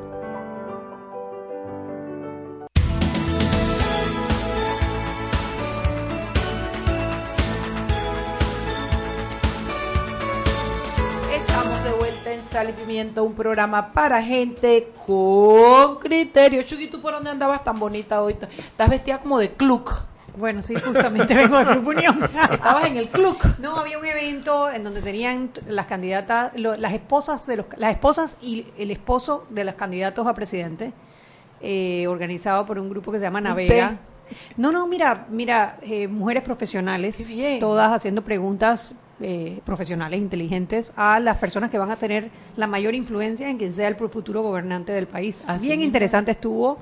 Un programa para gente con criterio. Chucky, ¿tú por dónde andabas tan bonita hoy? Estás vestida como de club. Bueno, sí, justamente (laughs) vengo del Club Unión. Estabas en el club. No, había un evento en donde tenían las candidatas, lo- las esposas de los, las esposas y el esposo de los candidatos a presidente, eh, organizado por un grupo que se llama Navega. No, no, mira, mira, eh, mujeres profesionales, todas haciendo preguntas eh, profesionales inteligentes a las personas que van a tener la mayor influencia en quien sea el futuro gobernante del país. Así Bien mismo. interesante estuvo.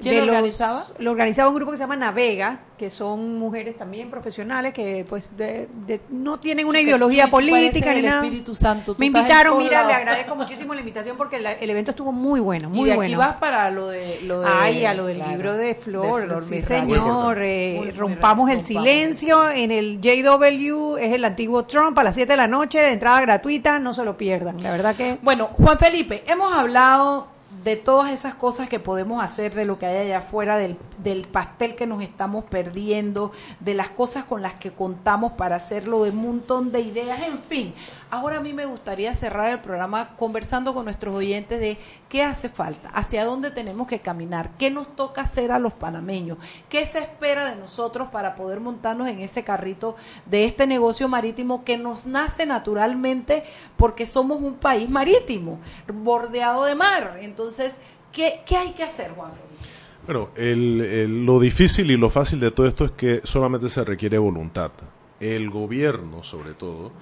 ¿Quién de lo los- organizaba? Lo organizaba un grupo que se llama Navega, que son mujeres también profesionales que pues de- de- no tienen una ideología política ni el nada. Espíritu Santo, tú Me invitaron, mira, le agradezco muchísimo la invitación porque la- el evento estuvo muy bueno, muy y de bueno. aquí vas para lo de... Lo de Ay, a lo del claro, libro de Flor, de Flor sí señor, eh, Muy, muy rompamos el rompamos. silencio en el JW, es el antiguo Trump a las 7 de la noche, entrada gratuita, no se lo pierdan, la verdad que... Bueno, Juan Felipe, hemos hablado de todas esas cosas que podemos hacer, de lo que hay allá afuera, del, del pastel que nos estamos perdiendo, de las cosas con las que contamos para hacerlo, de un montón de ideas, en fin. Ahora a mí me gustaría cerrar el programa conversando con nuestros oyentes de qué hace falta, hacia dónde tenemos que caminar, qué nos toca hacer a los panameños, qué se espera de nosotros para poder montarnos en ese carrito de este negocio marítimo que nos nace naturalmente porque somos un país marítimo, bordeado de mar. Entonces, ¿qué, qué hay que hacer, Juan Felipe? Bueno, el- el- lo difícil y lo fácil de todo esto es que solamente se requiere voluntad. El gobierno, sobre todo,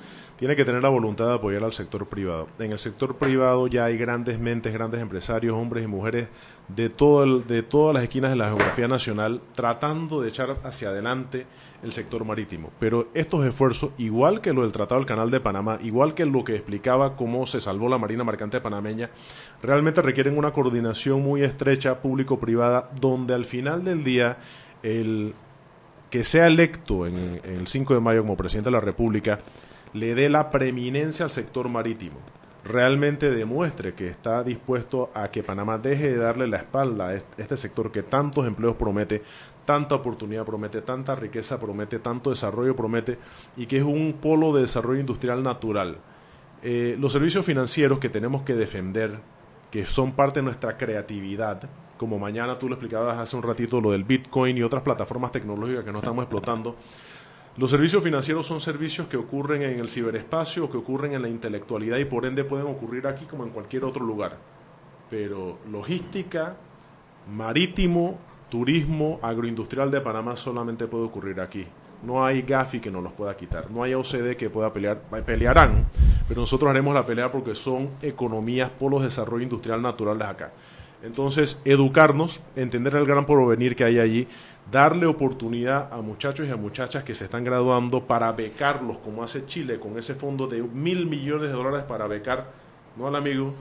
tiene que tener la voluntad de apoyar al sector privado. En el sector privado ya hay grandes mentes, grandes empresarios, hombres y mujeres de, todo el- de todas las esquinas de la geografía nacional tratando de echar hacia adelante el sector marítimo. Pero estos esfuerzos, igual que lo del Tratado del Canal de Panamá, igual que lo que explicaba cómo se salvó la Marina Mercante panameña, realmente requieren una coordinación muy estrecha público-privada, donde al final del día el que sea electo en, en el 5 de mayo como presidente de la República le dé la preeminencia al sector marítimo, realmente demuestre que está dispuesto a que Panamá deje de darle la espalda a est- este sector que tantos empleos promete, tanta oportunidad promete, tanta riqueza promete, tanto desarrollo promete y que es un polo de desarrollo industrial natural. Eh, los servicios financieros que tenemos que defender, que son parte de nuestra creatividad, como mañana tú lo explicabas hace un ratito, lo del Bitcoin y otras plataformas tecnológicas que no estamos explotando. Los servicios financieros son servicios que ocurren en el ciberespacio, que ocurren en la intelectualidad y por ende pueden ocurrir aquí como en cualquier otro lugar. Pero logística, marítimo, turismo agroindustrial de Panamá solamente puede ocurrir aquí. No hay GAFI que nos los pueda quitar. No hay OCDE que pueda pelear. Pelearán, pero nosotros haremos la pelea porque son economías, polos de desarrollo industrial naturales acá. Entonces, educarnos, entender el gran porvenir que hay allí, darle oportunidad a muchachos y a muchachas que se están graduando para becarlos, como hace Chile, con ese fondo de mil millones de dólares para becar, no al amigo,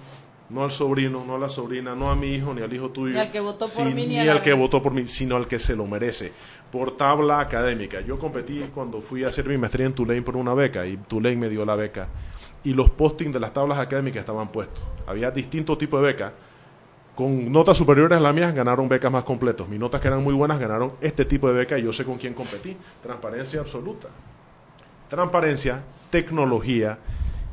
no al sobrino, no a la sobrina, no a mi hijo, ni al hijo tuyo, Ni al que votó por sin- mí, ni al que votó por mí, sino al que se lo merece, por tabla académica. Yo competí cuando fui a hacer mi maestría en Tulane por una beca, y Tulane me dio la beca, y los postings de las tablas académicas estaban puestos. Había distintos tipos de becas, con notas superiores a las mías ganaron becas más completos. Mis notas que eran muy buenas ganaron este tipo de beca y yo sé con quién competí. Transparencia absoluta. Transparencia, tecnología,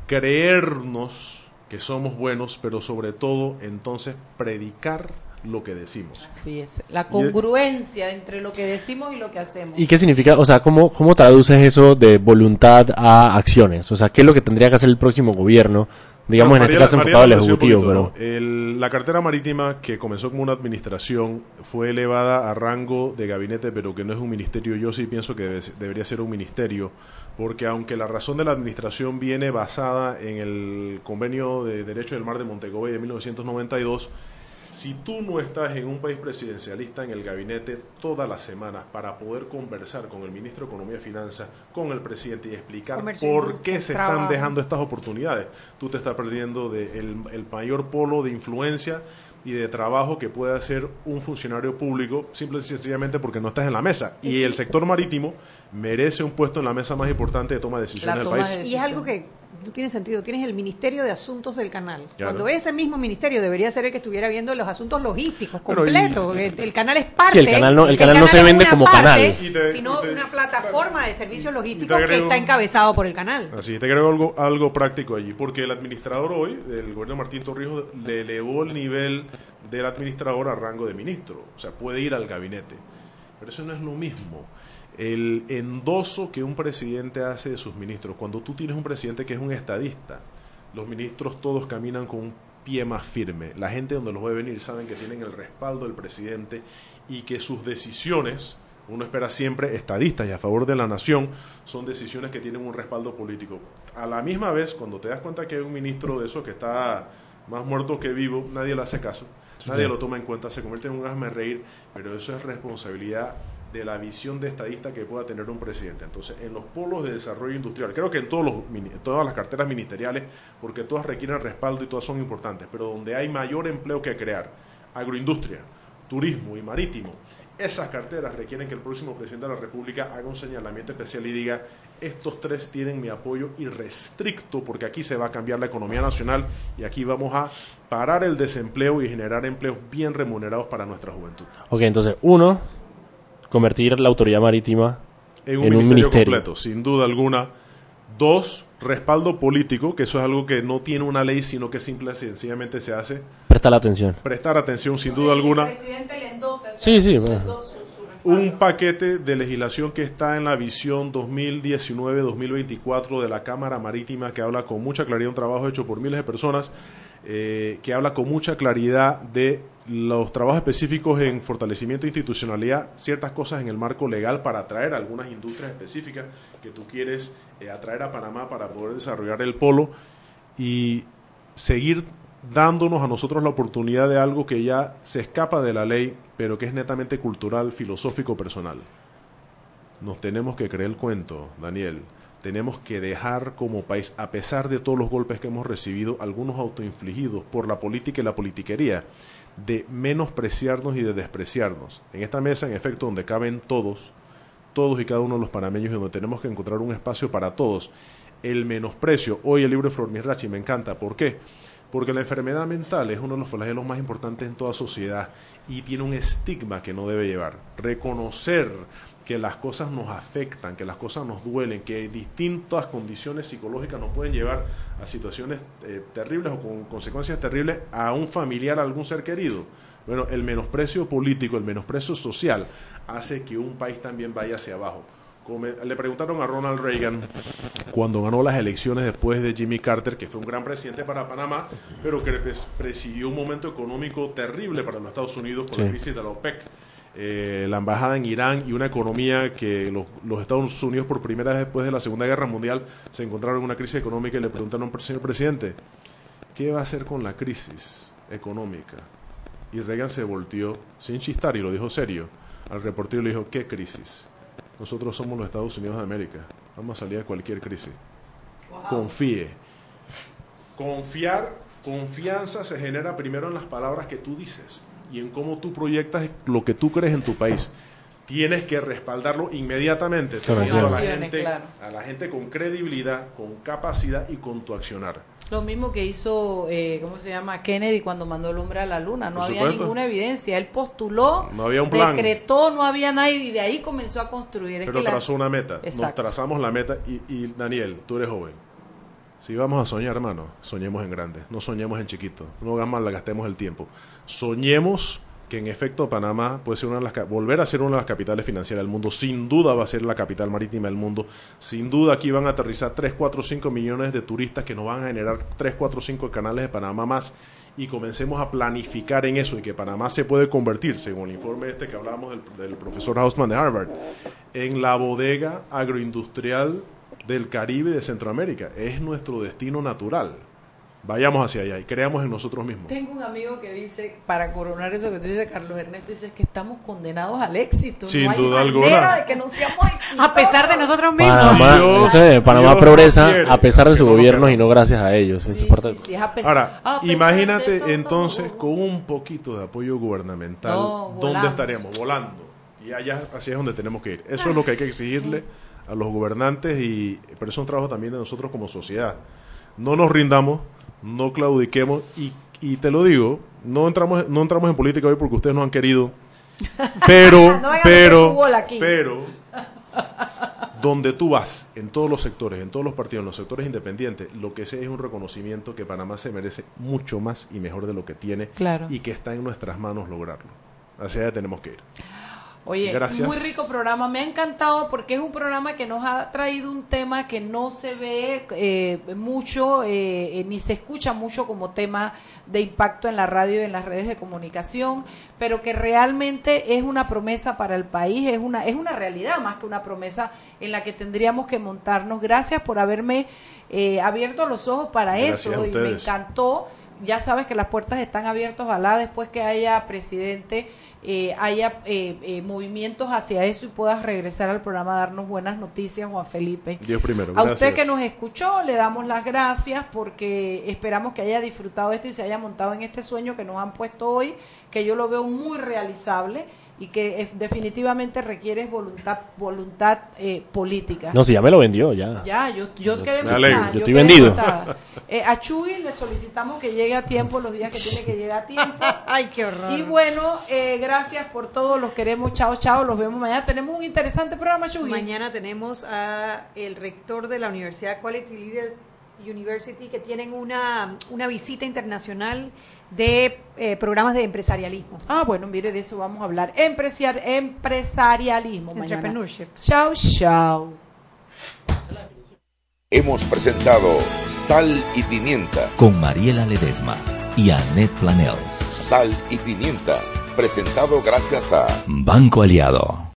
creernos que somos buenos, pero sobre todo entonces predicar lo que decimos. Así es, la congruencia entre lo que decimos y lo que hacemos. ¿Y qué significa? O sea, ¿cómo, ¿cómo traduces eso de voluntad a acciones? O sea, ¿qué es lo que tendría que hacer el próximo gobierno? Digamos, Bueno, en este caso enfocado al Ejecutivo, poquito, pero... ¿no? El- la cartera marítima, que comenzó como una administración, fue elevada a rango de gabinete, pero que no es un ministerio. Yo sí pienso que debe- debería ser un ministerio, porque aunque la razón de la administración viene basada en el Convenio de Derecho del Mar de Montego de 1992, si tú no estás en un país presidencialista en el gabinete todas las semanas para poder conversar con el ministro de Economía y Finanzas, con el presidente y explicar Comercio, por qué se están dejando estas oportunidades, tú te estás perdiendo de el, el mayor polo de influencia y de trabajo que puede hacer un funcionario público, simple y sencillamente porque no estás en la mesa. Y el sector marítimo merece un puesto en la mesa más importante de toma de decisiones del país. Y es algo que no tiene sentido. Tienes el Ministerio de Asuntos del Canal. Claro. Cuando ese mismo ministerio debería ser el que estuviera viendo los asuntos logísticos completos. El, el canal es parte. Sí, el canal no- el canal no se vende como parte, canal. Te- sino te- una plataforma de servicios logísticos agrego- que está encabezado por el canal. Así, te agrego algo, algo práctico allí, porque el administrador hoy, del gobierno de Martín Torrijos, le elevó el nivel del administrador a rango de ministro, o sea, puede ir al gabinete. Pero eso no es lo mismo. El endoso que un presidente hace de sus ministros, cuando tú tienes un presidente que es un estadista, los ministros todos caminan con un pie más firme. La gente donde los ve venir saben que tienen el respaldo del presidente y que sus decisiones, uno espera siempre estadistas y a favor de la nación, son decisiones que tienen un respaldo político. A la misma vez, cuando te das cuenta que hay un ministro de eso que está más muerto que vivo, nadie le hace caso, nadie lo toma en cuenta, se convierte en un hazme reír, pero eso es responsabilidad de la visión de estadista que pueda tener un presidente. Entonces, en los polos de desarrollo industrial, creo que en todos los, todas las carteras ministeriales, porque todas requieren respaldo y todas son importantes, pero donde hay mayor empleo que crear, agroindustria, turismo y marítimo, esas carteras requieren que el próximo presidente de la República haga un señalamiento especial y diga, estos tres tienen mi apoyo irrestricto porque aquí se va a cambiar la economía nacional y aquí vamos a parar el desempleo y generar empleos bien remunerados para nuestra juventud. Ok, entonces, uno, convertir la autoridad marítima en un, en un ministerio, ministerio. completo, sin duda alguna. Dos, respaldo político, que eso es algo que no tiene una ley, sino que simple y sencillamente se hace. Presta la atención. Prestar atención, sin duda alguna. presidente le endosa. Sí, sí, bueno. Un paquete de legislación que está en la visión 2019-2024 de la Cámara Marítima que habla con mucha claridad, un trabajo hecho por miles de personas, eh, que habla con mucha claridad de los trabajos específicos en fortalecimiento de institucionalidad, ciertas cosas en el marco legal para atraer algunas industrias específicas que tú quieres eh, atraer a Panamá para poder desarrollar el polo y seguir dándonos a nosotros la oportunidad de algo que ya se escapa de la ley, pero que es netamente cultural, filosófico, personal. Nos tenemos que creer el cuento, Daniel. Tenemos que dejar como país, a pesar de todos los golpes que hemos recibido, algunos autoinfligidos por la política y la politiquería, de menospreciarnos y de despreciarnos. En esta mesa, en efecto, donde caben todos, todos y cada uno de los panameños, y donde tenemos que encontrar un espacio para todos. El menosprecio, hoy el libro de Flor Mirachi me encanta. ¿Por qué? Porque la enfermedad mental es uno de los flagelos más importantes en toda sociedad y tiene un estigma que no debe llevar. Reconocer que las cosas nos afectan, que las cosas nos duelen, que distintas condiciones psicológicas nos pueden llevar a situaciones eh, terribles o con consecuencias terribles a un familiar, a algún ser querido. Bueno, el menosprecio político, el menosprecio social hace que un país también vaya hacia abajo. Como le preguntaron a Ronald Reagan cuando ganó las elecciones después de Jimmy Carter, que fue un gran presidente para Panamá, pero que pres- presidió un momento económico terrible para los Estados Unidos por la crisis de la OPEC. Eh, la embajada en Irán y una economía que los, los Estados Unidos por primera vez después de la Segunda Guerra Mundial se encontraron en una crisis económica y le preguntaron, señor presidente, ¿qué va a hacer con la crisis económica? Y Reagan se volteó sin chistar y lo dijo serio. Al reportero le dijo, ¿qué crisis? Nosotros somos los Estados Unidos de América. Vamos a salir de cualquier crisis. Confíe. Confiar, confianza se genera primero en las palabras que tú dices y en cómo tú proyectas lo que tú crees en tu país. Tienes que respaldarlo inmediatamente. Te Con digo a, la gente, claro. a la gente con credibilidad, con capacidad y con tu accionar. Lo mismo que hizo, eh, ¿cómo se llama? Kennedy cuando mandó el hombre a la luna. No había ninguna evidencia. Él postuló, No había un plan. decretó, no había nadie y de ahí comenzó a construir. Es Pero que la- trazó una meta. Nos trazamos la meta y, y, Daniel, tú eres joven. Si vamos a soñar, hermano, soñemos en grande. No soñemos en chiquito. No gastemos el tiempo. Soñemos que en efecto Panamá puede ser una de las, volver a ser una de las capitales financieras del mundo. Sin duda va a ser la capital marítima del mundo. Sin duda aquí van a aterrizar 3, 4, 5 millones de turistas que nos van a generar 3, 4, 5 canales de Panamá más y comencemos a planificar en eso y que Panamá se puede convertir, según el informe este que hablábamos del, del profesor Hausman de Harvard, en la bodega agroindustrial del Caribe y de Centroamérica. Es nuestro destino natural. Vayamos hacia allá y creamos en nosotros mismos. Tengo un amigo que dice, para coronar eso que tú dices, Carlos Ernesto, dice que estamos condenados al éxito. Sin no hay duda manera alguna. de que no seamos exitosos. A pesar de nosotros mismos. Panamá, Dios- ese, Panamá Dios progresa quiere a pesar de su no gobierno y no gracias a ellos. Parte- Sí, es a Ahora, a imagínate todo. entonces con un poquito de apoyo gubernamental, No, ¿dónde volamos. estaríamos? Volando. Y allá, así es donde tenemos que ir. Eso es lo que hay que exigirle a los gobernantes, y pero eso es un trabajo también de nosotros como sociedad. No nos rindamos, no claudiquemos, y, y te lo digo, no entramos, no entramos en política hoy porque ustedes no han querido, (laughs) pero, No pero, pero, donde tú vas, en todos los sectores, en todos los partidos, en los sectores independientes, lo que sé es un reconocimiento que Panamá se merece mucho más y mejor de lo que tiene Claro. y que está en nuestras manos lograrlo. Hacia allá tenemos que ir. Oye, Gracias. muy rico programa. Me ha encantado porque es un programa que nos ha traído un tema que no se ve eh, mucho, eh, eh, ni se escucha mucho como tema de impacto en la radio y en las redes de comunicación, pero que realmente es una promesa para el país, es una, es una realidad más que una promesa en la que tendríamos que montarnos. Gracias por haberme eh, abierto los ojos para Gracias eso y me encantó. Ya sabes que las puertas están abiertas, ojalá después que haya presidente eh, haya eh, eh, movimientos hacia eso y puedas regresar al programa a darnos buenas noticias, Juan Felipe. Dios primero. A usted que nos escuchó, le damos las gracias porque esperamos que haya disfrutado esto y se haya montado en este sueño que nos han puesto hoy, que yo lo veo muy realizable y que eh, definitivamente requiere voluntad voluntad eh, política. No, si ya me lo vendió, ya. Ya, yo, yo Yo- quedé Yo estoy quedé vendido. Eh, a Chuy le solicitamos que llegue a tiempo los días que tiene que llegar a tiempo. (laughs) Ay, qué horror. Y bueno, eh, gracias por todo, los queremos, chao, chao, los vemos mañana. Tenemos un interesante programa, Chuy. Mañana tenemos a el rector de la Universidad Quality Leader University que tienen una, una visita internacional de eh, programas de empresarialismo. Ah, bueno, mire, de eso vamos a hablar. Empresarial, empresarialismo mañana. Entrepreneurship. Chao, chao. Hemos presentado Sal y Pimienta. Con Mariela Ledesma y Annette Planels. Sal y Pimienta. Presentado gracias a Banco Aliado.